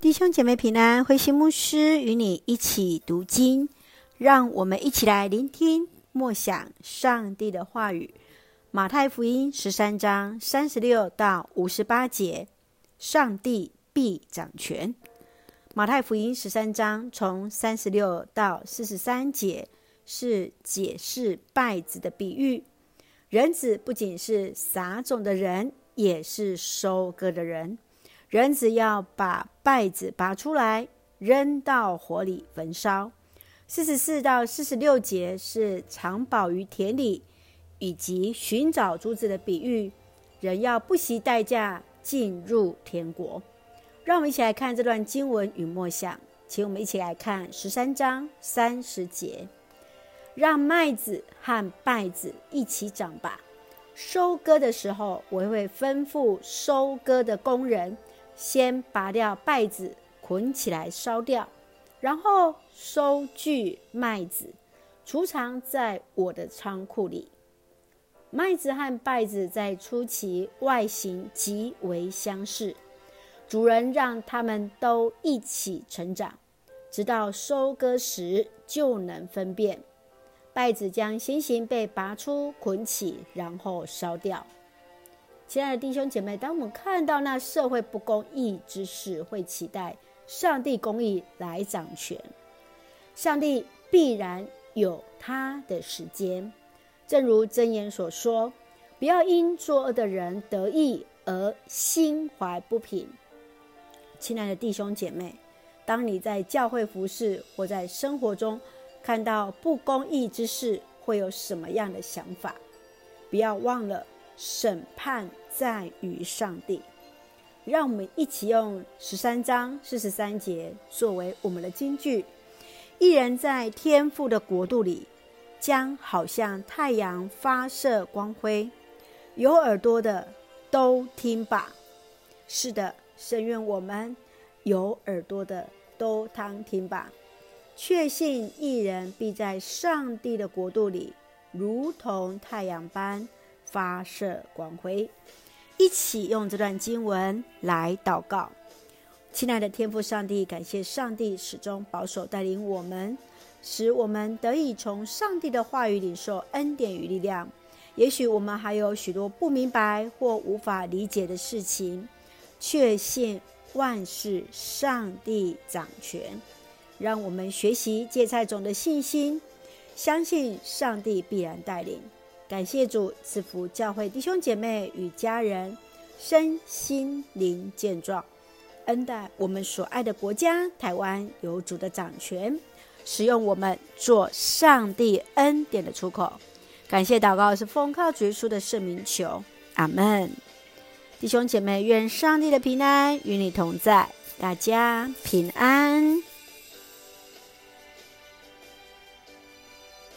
弟兄姐妹平安，慧馨牧师与你一起读经，让我们一起来聆听默想上帝的话语。马太福音十三章三十六到五十八节，上帝必掌权。马太福音十三章从三十六到四十三节是解释稗子的比喻。人子不仅是撒种的人，也是收割的人。人子要把稗子拔出来，扔到火里焚烧。四十四到四十六节是藏宝于田里，以及寻找珠子的比喻。人要不惜代价进入天国。让我们一起来看这段经文与默想。请我们一起来看十三章三十节：让麦子和稗子一起长吧。收割的时候，我会吩咐收割的工人。先拔掉稗子，捆起来烧掉，然后收据麦子，储藏在我的仓库里。麦子和稗子在初期外形极为相似，主人让它们都一起成长，直到收割时就能分辨。稗子将先行被拔出，捆起，然后烧掉。亲爱的弟兄姐妹，当我们看到那社会不公义之事，会期待上帝公义来掌权。上帝必然有他的时间，正如箴言所说：“不要因作恶的人得意而心怀不平。”亲爱的弟兄姐妹，当你在教会服侍或在生活中看到不公义之事，会有什么样的想法？不要忘了。审判在于上帝，让我们一起用十三章四十三节作为我们的金句。一人在天父的国度里，将好像太阳发射光辉。有耳朵的都听吧。是的，深愿我们有耳朵的都当听吧。确信一人必在上帝的国度里，如同太阳般。发射光辉，一起用这段经文来祷告。亲爱的天父上帝，感谢上帝始终保守带领我们，使我们得以从上帝的话语领受恩典与力量。也许我们还有许多不明白或无法理解的事情，确信万事上帝掌权，让我们学习芥菜种的信心，相信上帝必然带领。感谢主赐福教会弟兄姐妹与家人身心灵健壮，恩待我们所爱的国家台湾有主的掌权，使用我们做上帝恩典的出口。感谢祷告是奉靠主耶稣的圣名求，阿门。弟兄姐妹，愿上帝的平安与你同在，大家平安。